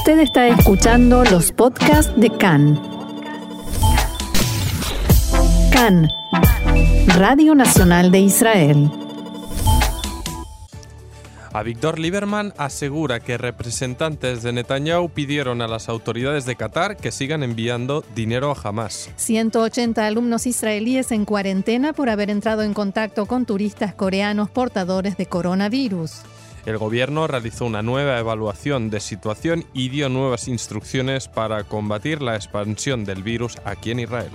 Usted está escuchando los podcasts de CAN. CAN, Radio Nacional de Israel. A Víctor Lieberman asegura que representantes de Netanyahu pidieron a las autoridades de Qatar que sigan enviando dinero a Hamas. 180 alumnos israelíes en cuarentena por haber entrado en contacto con turistas coreanos portadores de coronavirus. El gobierno realizó una nueva evaluación de situación y dio nuevas instrucciones para combatir la expansión del virus aquí en Israel.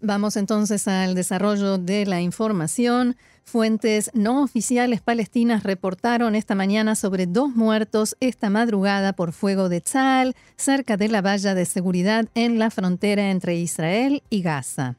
Vamos entonces al desarrollo de la información. Fuentes no oficiales palestinas reportaron esta mañana sobre dos muertos esta madrugada por fuego de Tzal cerca de la valla de seguridad en la frontera entre Israel y Gaza.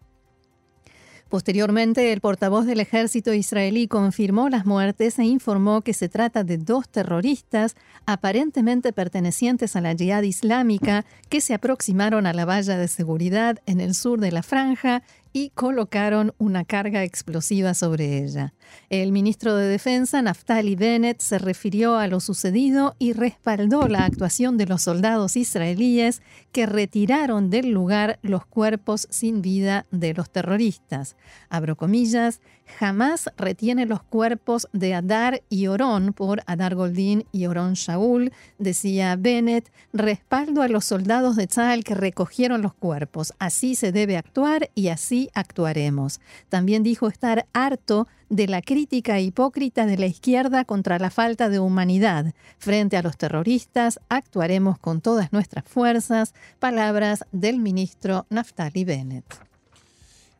Posteriormente, el portavoz del ejército israelí confirmó las muertes e informó que se trata de dos terroristas aparentemente pertenecientes a la yihad islámica que se aproximaron a la valla de seguridad en el sur de la franja y colocaron una carga explosiva sobre ella. El ministro de Defensa, Naftali Bennett, se refirió a lo sucedido y respaldó la actuación de los soldados israelíes que retiraron del lugar los cuerpos sin vida de los terroristas. Abro comillas, jamás retiene los cuerpos de Adar y Orón por Adar Goldín y Orón Shaul, decía Bennett, respaldo a los soldados de Tzal que recogieron los cuerpos. Así se debe actuar y así actuaremos. También dijo estar harto de la crítica hipócrita de la izquierda contra la falta de humanidad. Frente a los terroristas, actuaremos con todas nuestras fuerzas. Palabras del ministro Naftali Bennett.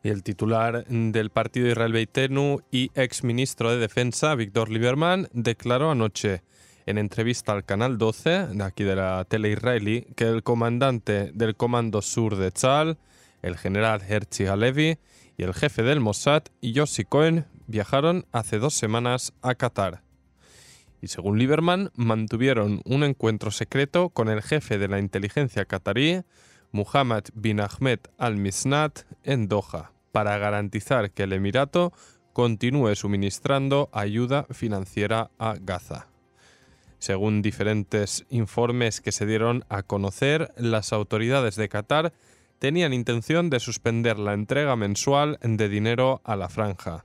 El titular del partido Israel Beitenu y ex ministro de Defensa, Víctor Lieberman, declaró anoche en entrevista al Canal 12, de aquí de la tele israelí, que el comandante del Comando Sur de Tzal, el general Herzi Halevi, y el jefe del Mossad, Yossi Cohen, viajaron hace dos semanas a Qatar. Y según Lieberman, mantuvieron un encuentro secreto con el jefe de la inteligencia qatarí, Muhammad bin Ahmed al-Misnat, en Doha, para garantizar que el Emirato continúe suministrando ayuda financiera a Gaza. Según diferentes informes que se dieron a conocer, las autoridades de Qatar tenían intención de suspender la entrega mensual de dinero a la franja.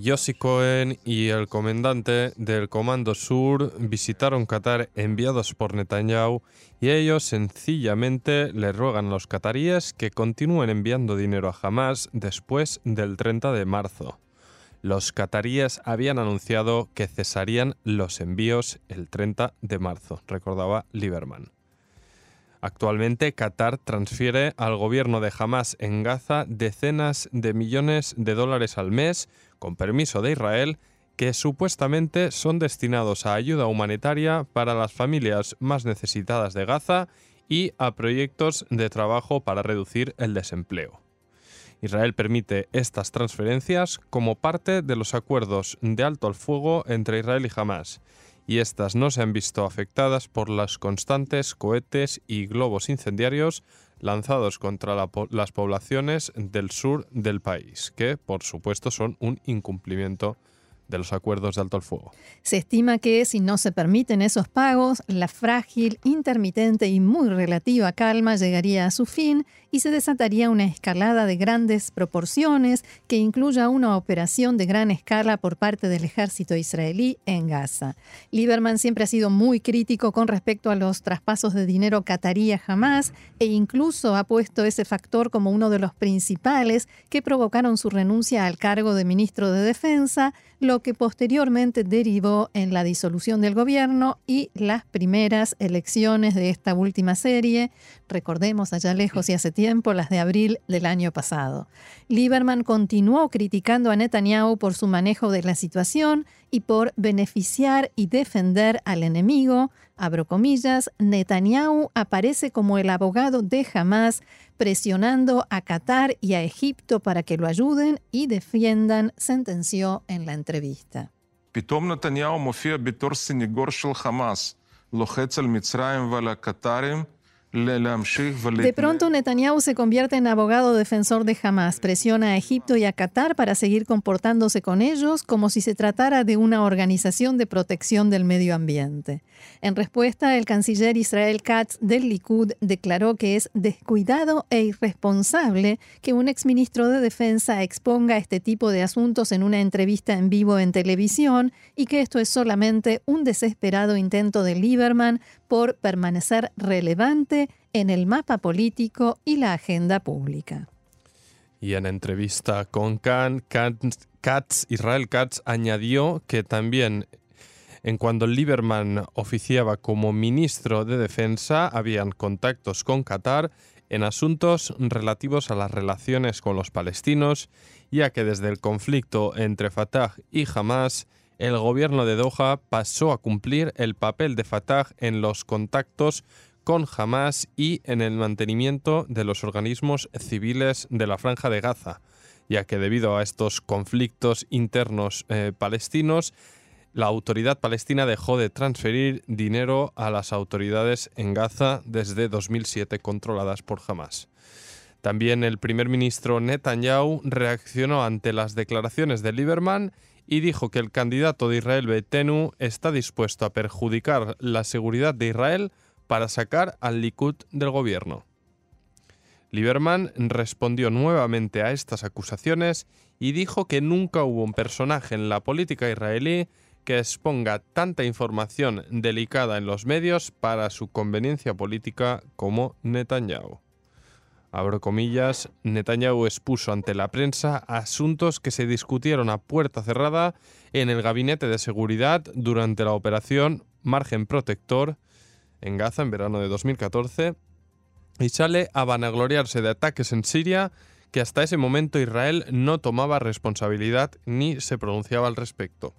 Yossi Cohen y el comandante del Comando Sur visitaron Qatar enviados por Netanyahu y ellos sencillamente le ruegan a los qataríes que continúen enviando dinero a Hamas después del 30 de marzo. Los qataríes habían anunciado que cesarían los envíos el 30 de marzo, recordaba Lieberman. Actualmente, Qatar transfiere al gobierno de Hamas en Gaza decenas de millones de dólares al mes, con permiso de Israel, que supuestamente son destinados a ayuda humanitaria para las familias más necesitadas de Gaza y a proyectos de trabajo para reducir el desempleo. Israel permite estas transferencias como parte de los acuerdos de alto al fuego entre Israel y Hamas, y estas no se han visto afectadas por las constantes cohetes y globos incendiarios lanzados contra las poblaciones del sur del país, que por supuesto son un incumplimiento de los acuerdos de alto al fuego. Se estima que si no se permiten esos pagos, la frágil, intermitente y muy relativa calma llegaría a su fin y se desataría una escalada de grandes proporciones que incluya una operación de gran escala por parte del ejército israelí en Gaza. Lieberman siempre ha sido muy crítico con respecto a los traspasos de dinero catarí a Hamas e incluso ha puesto ese factor como uno de los principales que provocaron su renuncia al cargo de ministro de Defensa, lo que posteriormente derivó en la disolución del gobierno y las primeras elecciones de esta última serie, recordemos allá lejos y hace tiempo, las de abril del año pasado. Lieberman continuó criticando a Netanyahu por su manejo de la situación y por beneficiar y defender al enemigo, Abro comillas, Netanyahu aparece como el abogado de Hamas presionando a Qatar y a Egipto para que lo ayuden y defiendan, sentenció en la entrevista. פתאום נתניהו מופיע בתור סניגור של חמאס, לוחץ על מצרים ועל הקטרים De pronto Netanyahu se convierte en abogado defensor de Hamas, presiona a Egipto y a Qatar para seguir comportándose con ellos como si se tratara de una organización de protección del medio ambiente. En respuesta, el canciller Israel Katz del Likud declaró que es descuidado e irresponsable que un exministro de Defensa exponga este tipo de asuntos en una entrevista en vivo en televisión y que esto es solamente un desesperado intento de Lieberman por permanecer relevante en el mapa político y la agenda pública. Y en entrevista con Khan, Katz, Israel Katz añadió que también en cuando Lieberman oficiaba como ministro de Defensa habían contactos con Qatar en asuntos relativos a las relaciones con los palestinos, ya que desde el conflicto entre Fatah y Hamas el gobierno de Doha pasó a cumplir el papel de Fatah en los contactos con Hamas y en el mantenimiento de los organismos civiles de la franja de Gaza, ya que debido a estos conflictos internos eh, palestinos, la autoridad palestina dejó de transferir dinero a las autoridades en Gaza desde 2007 controladas por Hamas. También el primer ministro Netanyahu reaccionó ante las declaraciones de Lieberman y dijo que el candidato de Israel Betenu está dispuesto a perjudicar la seguridad de Israel para sacar al Likud del gobierno. Lieberman respondió nuevamente a estas acusaciones y dijo que nunca hubo un personaje en la política israelí que exponga tanta información delicada en los medios para su conveniencia política como Netanyahu abro comillas, Netanyahu expuso ante la prensa asuntos que se discutieron a puerta cerrada en el gabinete de seguridad durante la operación Margen Protector en Gaza en verano de 2014 y sale a vanagloriarse de ataques en Siria que hasta ese momento Israel no tomaba responsabilidad ni se pronunciaba al respecto.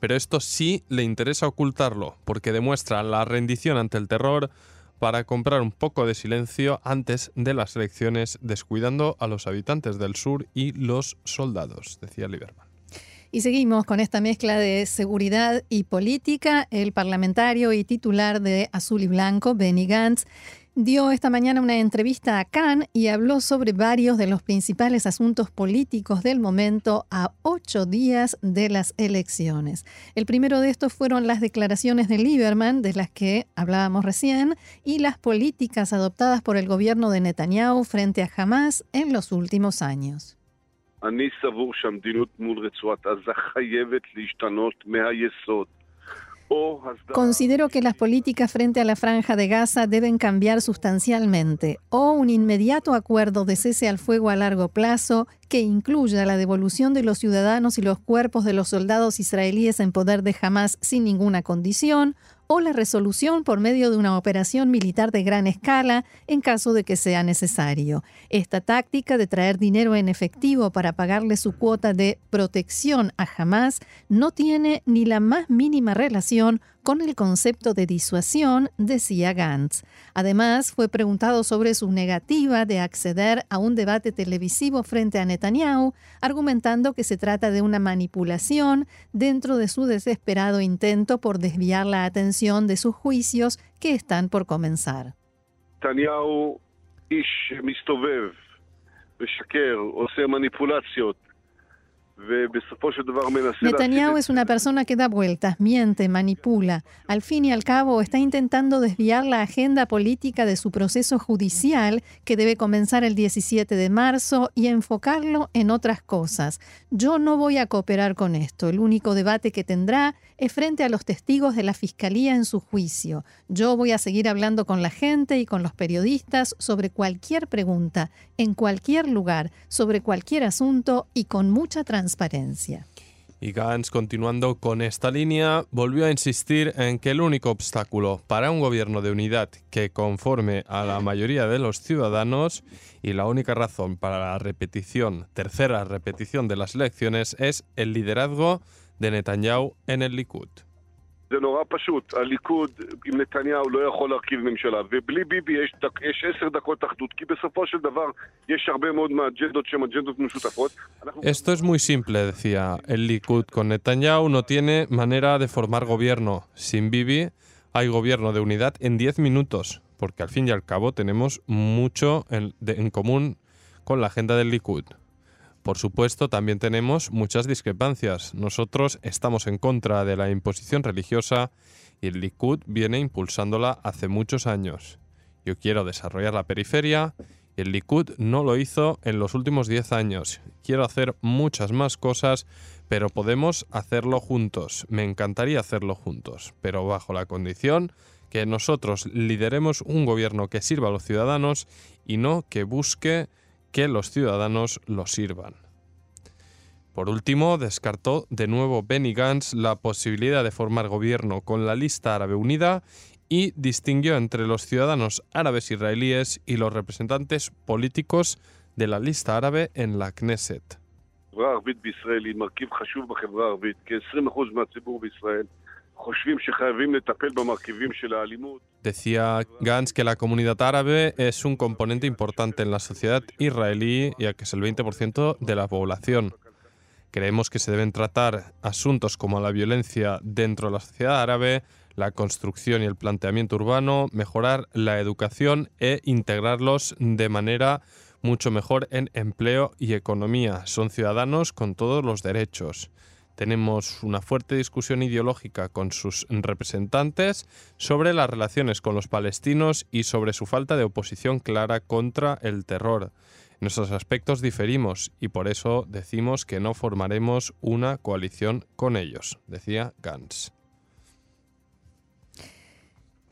Pero esto sí le interesa ocultarlo, porque demuestra la rendición ante el terror, para comprar un poco de silencio antes de las elecciones, descuidando a los habitantes del sur y los soldados, decía Lieberman. Y seguimos con esta mezcla de seguridad y política. El parlamentario y titular de Azul y Blanco, Benny Gantz, dio esta mañana una entrevista a Cannes y habló sobre varios de los principales asuntos políticos del momento a ocho días de las elecciones. El primero de estos fueron las declaraciones de Lieberman, de las que hablábamos recién, y las políticas adoptadas por el gobierno de Netanyahu frente a Hamas en los últimos años. Considero que las políticas frente a la franja de Gaza deben cambiar sustancialmente o un inmediato acuerdo de cese al fuego a largo plazo que incluya la devolución de los ciudadanos y los cuerpos de los soldados israelíes en poder de Hamas sin ninguna condición o la resolución por medio de una operación militar de gran escala en caso de que sea necesario. Esta táctica de traer dinero en efectivo para pagarle su cuota de protección a Hamas no tiene ni la más mínima relación con el concepto de disuasión, decía Gantz. Además, fue preguntado sobre su negativa de acceder a un debate televisivo frente a Netanyahu, argumentando que se trata de una manipulación dentro de su desesperado intento por desviar la atención de sus juicios que están por comenzar. Netanyahu Netanyahu es una persona que da vueltas, miente, manipula. Al fin y al cabo está intentando desviar la agenda política de su proceso judicial que debe comenzar el 17 de marzo y enfocarlo en otras cosas. Yo no voy a cooperar con esto. El único debate que tendrá es frente a los testigos de la Fiscalía en su juicio. Yo voy a seguir hablando con la gente y con los periodistas sobre cualquier pregunta, en cualquier lugar, sobre cualquier asunto y con mucha transparencia Y Gantz, continuando con esta línea, volvió a insistir en que el único obstáculo para un gobierno de unidad que conforme a la mayoría de los ciudadanos y la única razón para la repetición, tercera repetición de las elecciones es el liderazgo de Netanyahu en el Likud. זה נורא פשוט, הליכוד עם נתניהו לא יכול להרכיב ממשלה, ובלי ביבי יש, דק, יש עשר דקות אחדות, כי בסופו של דבר יש הרבה מאוד מהאג'נדות שהן אג'נדות משותפות. Esto es muy simple, decía. El Likud con Netanyahu no tiene manera de formar gobierno. Sin Bibi hay gobierno de unidad en 10 minutos, porque al fin y al cabo tenemos mucho en, de, en común con la agenda del Likud. Por supuesto, también tenemos muchas discrepancias. Nosotros estamos en contra de la imposición religiosa y el Likud viene impulsándola hace muchos años. Yo quiero desarrollar la periferia y el Likud no lo hizo en los últimos 10 años. Quiero hacer muchas más cosas, pero podemos hacerlo juntos. Me encantaría hacerlo juntos, pero bajo la condición que nosotros lideremos un gobierno que sirva a los ciudadanos y no que busque que los ciudadanos lo sirvan. Por último, descartó de nuevo Benny Gantz la posibilidad de formar gobierno con la lista árabe unida y distinguió entre los ciudadanos árabes israelíes y los representantes políticos de la lista árabe en la Knesset. Decía Gantz que la comunidad árabe es un componente importante en la sociedad israelí, ya que es el 20% de la población. Creemos que se deben tratar asuntos como la violencia dentro de la sociedad árabe, la construcción y el planteamiento urbano, mejorar la educación e integrarlos de manera mucho mejor en empleo y economía. Son ciudadanos con todos los derechos. Tenemos una fuerte discusión ideológica con sus representantes sobre las relaciones con los palestinos y sobre su falta de oposición clara contra el terror. En esos aspectos diferimos y por eso decimos que no formaremos una coalición con ellos, decía Gantz.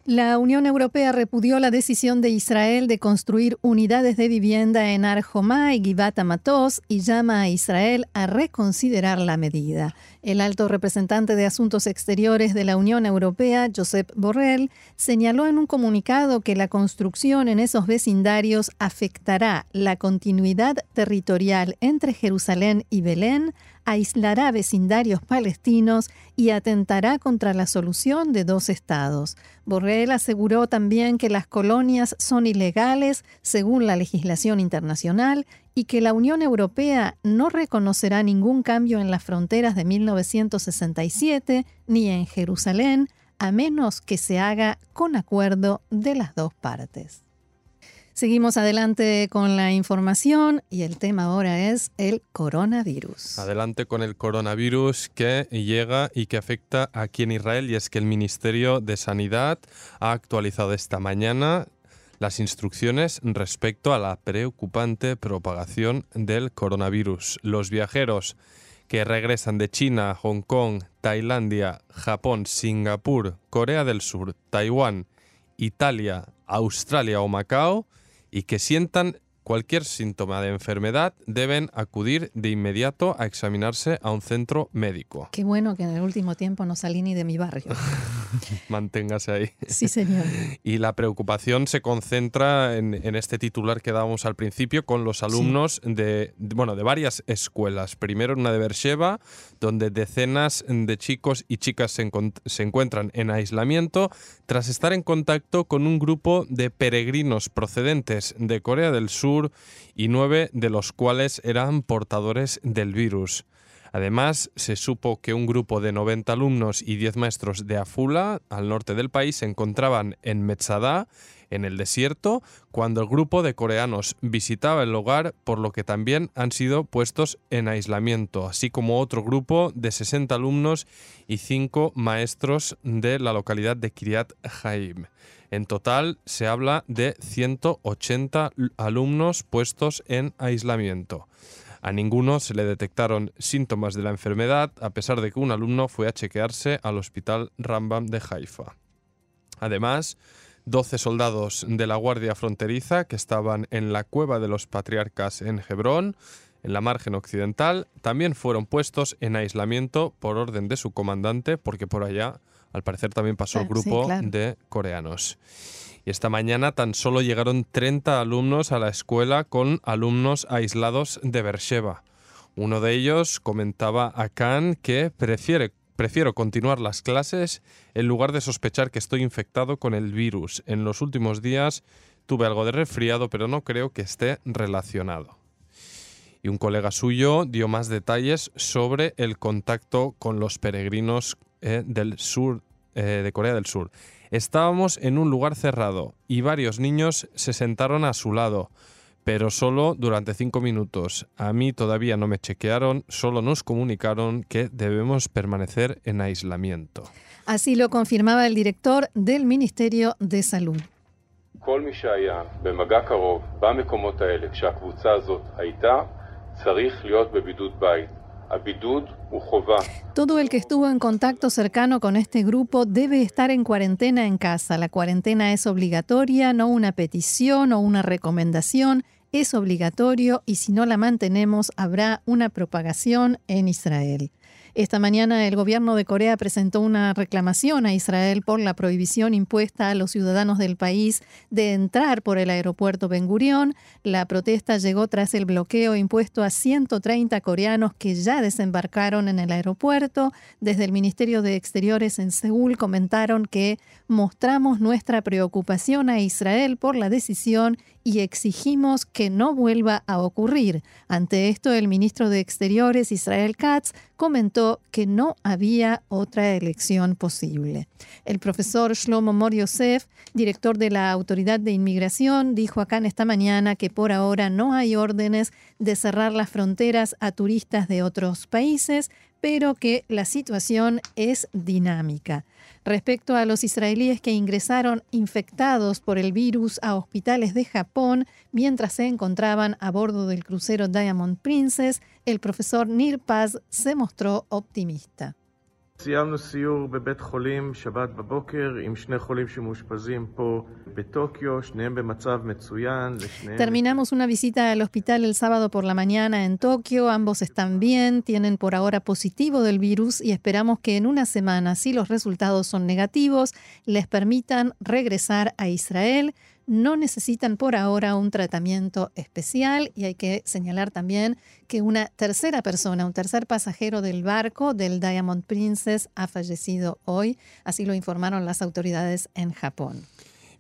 La Unión Europea repudió la decisión de Israel de construir unidades de vivienda en Arjomá y Givat Matos y llama a Israel a reconsiderar la medida. El alto representante de Asuntos Exteriores de la Unión Europea, Josep Borrell, señaló en un comunicado que la construcción en esos vecindarios afectará la continuidad territorial entre Jerusalén y Belén, aislará vecindarios palestinos y atentará contra la solución de dos estados. Borrell aseguró también que las colonias son ilegales según la legislación internacional y que la Unión Europea no reconocerá ningún cambio en las fronteras de 1967 ni en Jerusalén, a menos que se haga con acuerdo de las dos partes. Seguimos adelante con la información y el tema ahora es el coronavirus. Adelante con el coronavirus que llega y que afecta aquí en Israel y es que el Ministerio de Sanidad ha actualizado esta mañana las instrucciones respecto a la preocupante propagación del coronavirus. Los viajeros que regresan de China, Hong Kong, Tailandia, Japón, Singapur, Corea del Sur, Taiwán, Italia, Australia o Macao y que sientan cualquier síntoma de enfermedad deben acudir de inmediato a examinarse a un centro médico. Qué bueno que en el último tiempo no salí ni de mi barrio. Manténgase ahí. Sí, señor. Y la preocupación se concentra en, este titular que dábamos al principio con los alumnos de, bueno, de varias escuelas. Primero en una de Beersheba, donde decenas de chicos y chicas se, se encuentran en aislamiento tras estar en contacto con un grupo de peregrinos procedentes de Corea del Sur y nueve de los cuales eran portadores del virus. Además, se supo que un grupo de 90 alumnos y 10 maestros de Afula, al norte del país, se encontraban en Metzadá, en el desierto, cuando el grupo de coreanos visitaba el lugar, por lo que también han sido puestos en aislamiento, así como otro grupo de 60 alumnos y 5 maestros de la localidad de Kiryat Haim. En total se habla de 180 alumnos puestos en aislamiento. A ninguno se le detectaron síntomas de la enfermedad, a pesar de que un alumno fue a chequearse al hospital Rambam de Haifa. Además, 12 soldados de la Guardia Fronteriza que estaban en la cueva de los patriarcas en Hebrón, en la margen occidental, también fueron puestos en aislamiento por orden de su comandante, porque por allá, al parecer, también pasó el grupo de coreanos. Y esta mañana tan solo llegaron 30 alumnos a la escuela con alumnos aislados de Beersheba. Uno de ellos comentaba a Khan que prefiere prefiero continuar las clases en lugar de sospechar que estoy infectado con el virus. En los últimos días tuve algo de resfriado, pero no creo que esté relacionado. Y un colega suyo dio más detalles sobre el contacto con los peregrinos eh, del sur, eh, de Corea del Sur. Estábamos en un lugar cerrado y varios niños se sentaron a su lado pero solo durante cinco minutos. A mí todavía no me chequearon, solo nos comunicaron que debemos permanecer en aislamiento. Así lo confirmaba el director del Ministerio de Salud. Todo el que estuvo en contacto cercano con este grupo debe estar en cuarentena en casa. La cuarentena es obligatoria, no una petición o una recomendación. Es obligatorio y si no la mantenemos habrá una propagación en Israel. Esta mañana el gobierno de Corea presentó una reclamación a Israel por la prohibición impuesta a los ciudadanos del país de entrar por el aeropuerto Ben Gurion. La protesta llegó tras el bloqueo impuesto a 130 coreanos que ya desembarcaron en el aeropuerto. Desde el Ministerio de Exteriores en Seúl comentaron que mostramos nuestra preocupación a Israel por la decisión y exigimos que no vuelva a ocurrir. Ante esto, el ministro de Exteriores, Israel Katz, comentó que no había otra elección posible. El profesor Shlomo Mor Yosef, director de la Autoridad de Inmigración, dijo acá en esta mañana que por ahora no hay órdenes de cerrar las fronteras a turistas de otros países, pero que la situación es dinámica. Respecto a los israelíes que ingresaron infectados por el virus a hospitales de Japón mientras se encontraban a bordo del crucero Diamond Princess, el profesor Nir Paz se mostró optimista. Terminamos una visita al hospital el sábado por la mañana en Tokio. Ambos están bien, tienen por ahora positivo del virus y esperamos que en una semana, si los resultados son negativos, les permitan regresar a Israel no necesitan por ahora un tratamiento especial y hay que señalar también que una tercera persona, un tercer pasajero del barco del Diamond Princess ha fallecido hoy, así lo informaron las autoridades en Japón.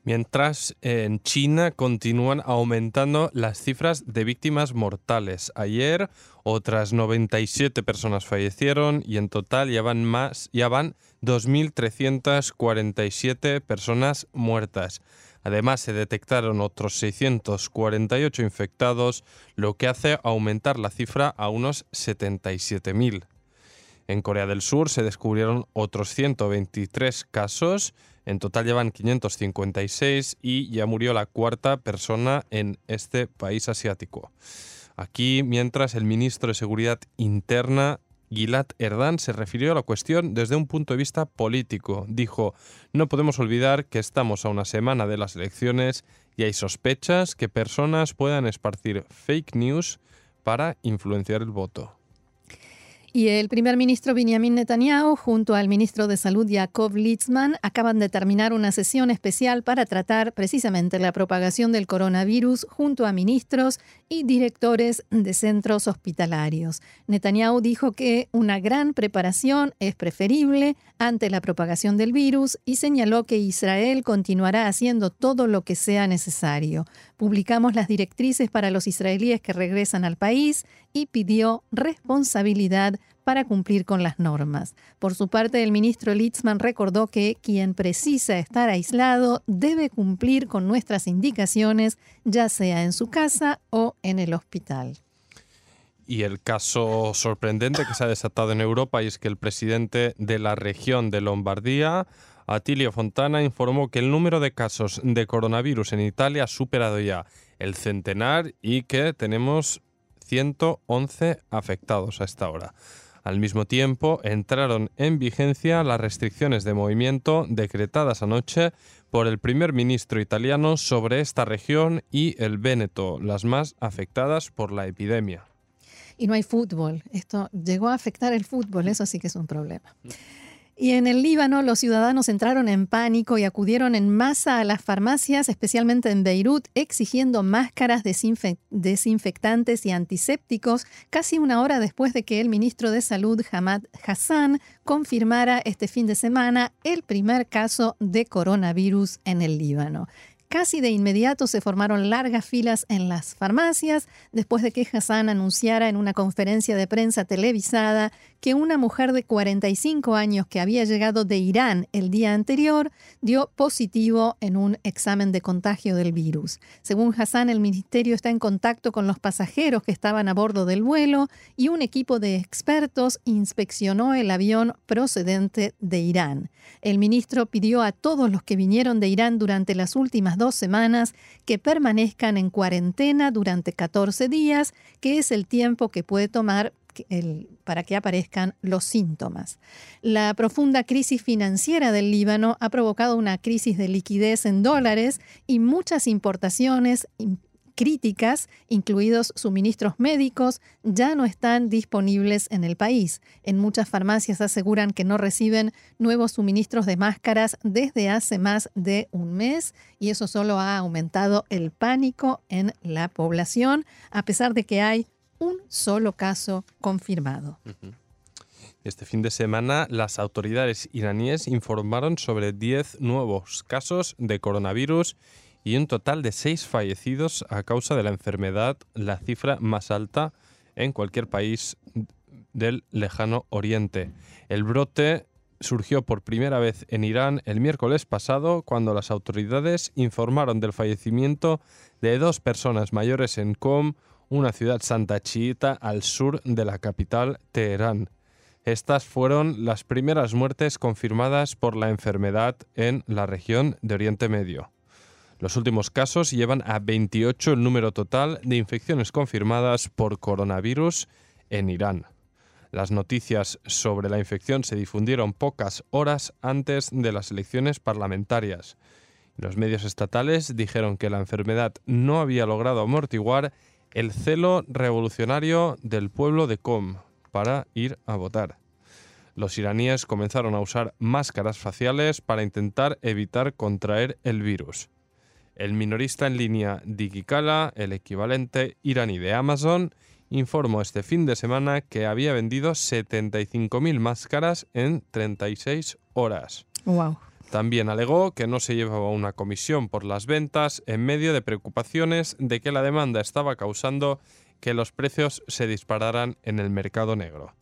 Mientras en China continúan aumentando las cifras de víctimas mortales. Ayer otras 97 personas fallecieron y en total ya van más, ya van 2.347 personas muertas. Además, se detectaron otros 648 infectados, lo que hace aumentar la cifra a unos 77.000. En Corea del Sur se descubrieron otros 123 casos, en total llevan 556 y ya murió la cuarta persona en este país asiático. Aquí, mientras el ministro de Seguridad Interna Gilad Erdan se refirió a la cuestión desde un punto de vista político. Dijo, no podemos olvidar que estamos a una semana de las elecciones y hay sospechas que personas puedan esparcir fake news para influenciar el voto. Y el primer ministro Benjamin Netanyahu, junto al ministro de Salud Jacob Litzman, acaban de terminar una sesión especial para tratar precisamente la propagación del coronavirus junto a ministros y directores de centros hospitalarios. Netanyahu dijo que una gran preparación es preferible ante la propagación del virus y señaló que Israel continuará haciendo todo lo que sea necesario. Publicamos las directrices para los israelíes que regresan al país y pidió responsabilidad para cumplir con las normas. Por su parte, el ministro Litzman recordó que quien precisa estar aislado debe cumplir con nuestras indicaciones, ya sea en su casa o en el hospital. Y el caso sorprendente que se ha desatado en Europa es que el presidente de la región de Lombardía, Atilio Fontana, informó que el número de casos de coronavirus en Italia ha superado ya el centenar y que tenemos 111 afectados a esta hora. Al mismo tiempo, entraron en vigencia las restricciones de movimiento decretadas anoche por el primer ministro italiano sobre esta región y el Véneto, las más afectadas por la epidemia. Y no hay fútbol. Esto llegó a afectar el fútbol, eso sí que es un problema. Y en el Líbano los ciudadanos entraron en pánico y acudieron en masa a las farmacias, especialmente en Beirut, exigiendo máscaras desinfectantes y antisépticos, casi una hora después de que el ministro de Salud, Hamad Hassan, confirmara este fin de semana el primer caso de coronavirus en el Líbano. Casi de inmediato se formaron largas filas en las farmacias después de que Hassan anunciara en una conferencia de prensa televisada que una mujer de 45 años que había llegado de Irán el día anterior dio positivo en un examen de contagio del virus. Según Hassan, el ministerio está en contacto con los pasajeros que estaban a bordo del vuelo y un equipo de expertos inspeccionó el avión procedente de Irán. El ministro pidió a todos los que vinieron de Irán durante las últimas dos semanas que permanezcan en cuarentena durante 14 días, que es el tiempo que puede tomar para que aparezcan los síntomas. La profunda crisis financiera del Líbano ha provocado una crisis de liquidez en dólares y muchas importaciones críticas, incluidos suministros médicos, ya no están disponibles en el país. En muchas farmacias aseguran que no reciben nuevos suministros de máscaras desde hace más de un mes y eso solo ha aumentado el pánico en la población, a pesar de que hay un solo caso confirmado. Este fin de semana, las autoridades iraníes informaron sobre 10 nuevos casos de coronavirus y un total de 6 fallecidos a causa de la enfermedad, la cifra más alta en cualquier país del lejano oriente. El brote surgió por primera vez en Irán el miércoles pasado cuando las autoridades informaron del fallecimiento de dos personas mayores en Qom, una ciudad santa chiita al sur de la capital, Teherán. Estas fueron las primeras muertes confirmadas por la enfermedad en la región de Oriente Medio. Los últimos casos llevan a 28 el número total de infecciones confirmadas por coronavirus en Irán. Las noticias sobre la infección se difundieron pocas horas antes de las elecciones parlamentarias. Los medios estatales dijeron que la enfermedad no había logrado amortiguar el celo revolucionario del pueblo de Qom para ir a votar. Los iraníes comenzaron a usar máscaras faciales para intentar evitar contraer el virus. El minorista en línea Digikala, el equivalente iraní de Amazon, informó este fin de semana que había vendido 75.000 máscaras en 36 horas. Wow. También alegó que no se llevaba una comisión por las ventas en medio de preocupaciones de que la demanda estaba causando que los precios se dispararan en el mercado negro.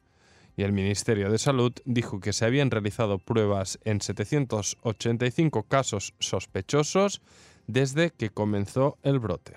Y el Ministerio de Salud dijo que se habían realizado pruebas en 785 casos sospechosos desde que comenzó el brote.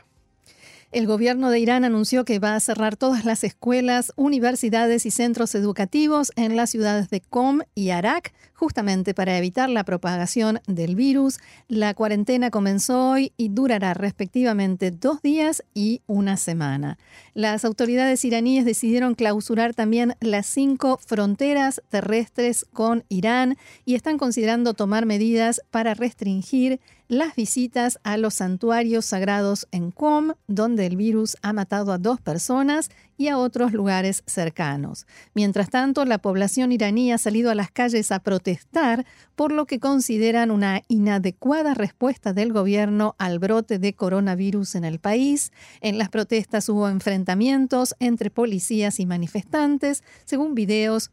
El gobierno de Irán anunció que va a cerrar todas las escuelas, universidades y centros educativos en las ciudades de Qom y Arak, justamente para evitar la propagación del virus. La cuarentena comenzó hoy y durará respectivamente dos días y una semana. Las autoridades iraníes decidieron clausurar también las cinco fronteras terrestres con Irán y están considerando tomar medidas para restringir las visitas a los santuarios sagrados en Qom, donde el virus ha matado a dos personas, y a otros lugares cercanos. Mientras tanto, la población iraní ha salido a las calles a protestar por lo que consideran una inadecuada respuesta del gobierno al brote de coronavirus en el país. En las protestas hubo enfrentamientos entre policías y manifestantes, según videos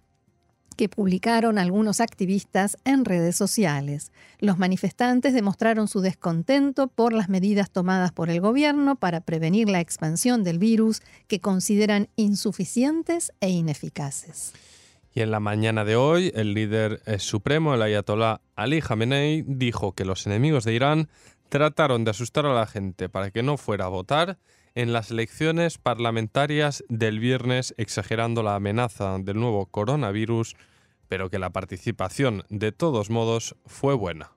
que publicaron algunos activistas en redes sociales. Los manifestantes demostraron su descontento por las medidas tomadas por el gobierno para prevenir la expansión del virus que consideran insuficientes e ineficaces. Y en la mañana de hoy, el líder eh, supremo, el ayatolá Ali Khamenei, dijo que los enemigos de Irán trataron de asustar a la gente para que no fuera a votar en las elecciones parlamentarias del viernes, exagerando la amenaza del nuevo coronavirus pero que la participación de todos modos fue buena.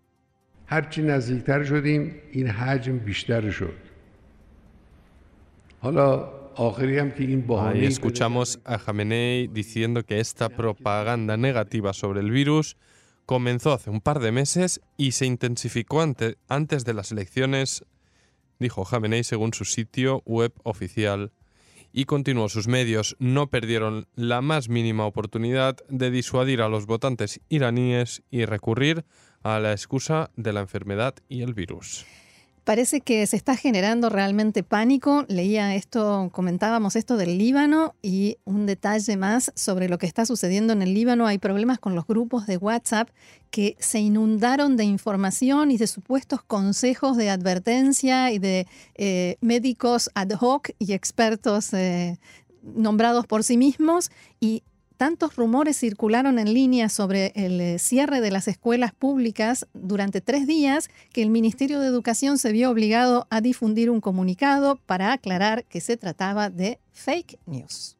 Ahí escuchamos a Jamenei diciendo que esta propaganda negativa sobre el virus comenzó hace un par de meses y se intensificó antes de las elecciones, dijo Jamenei según su sitio web oficial y continuó sus medios no perdieron la más mínima oportunidad de disuadir a los votantes iraníes y recurrir a la excusa de la enfermedad y el virus. Parece que se está generando realmente pánico. Leía esto, comentábamos esto del Líbano y un detalle más sobre lo que está sucediendo en el Líbano. Hay problemas con los grupos de WhatsApp que se inundaron de información y de supuestos consejos de advertencia y de eh, médicos ad hoc y expertos eh, nombrados por sí mismos y tantos rumores circularon en línea sobre el eh, cierre de las escuelas públicas durante tres días que el Ministerio de Educación se vio obligado a difundir un comunicado para aclarar que se trataba de fake news.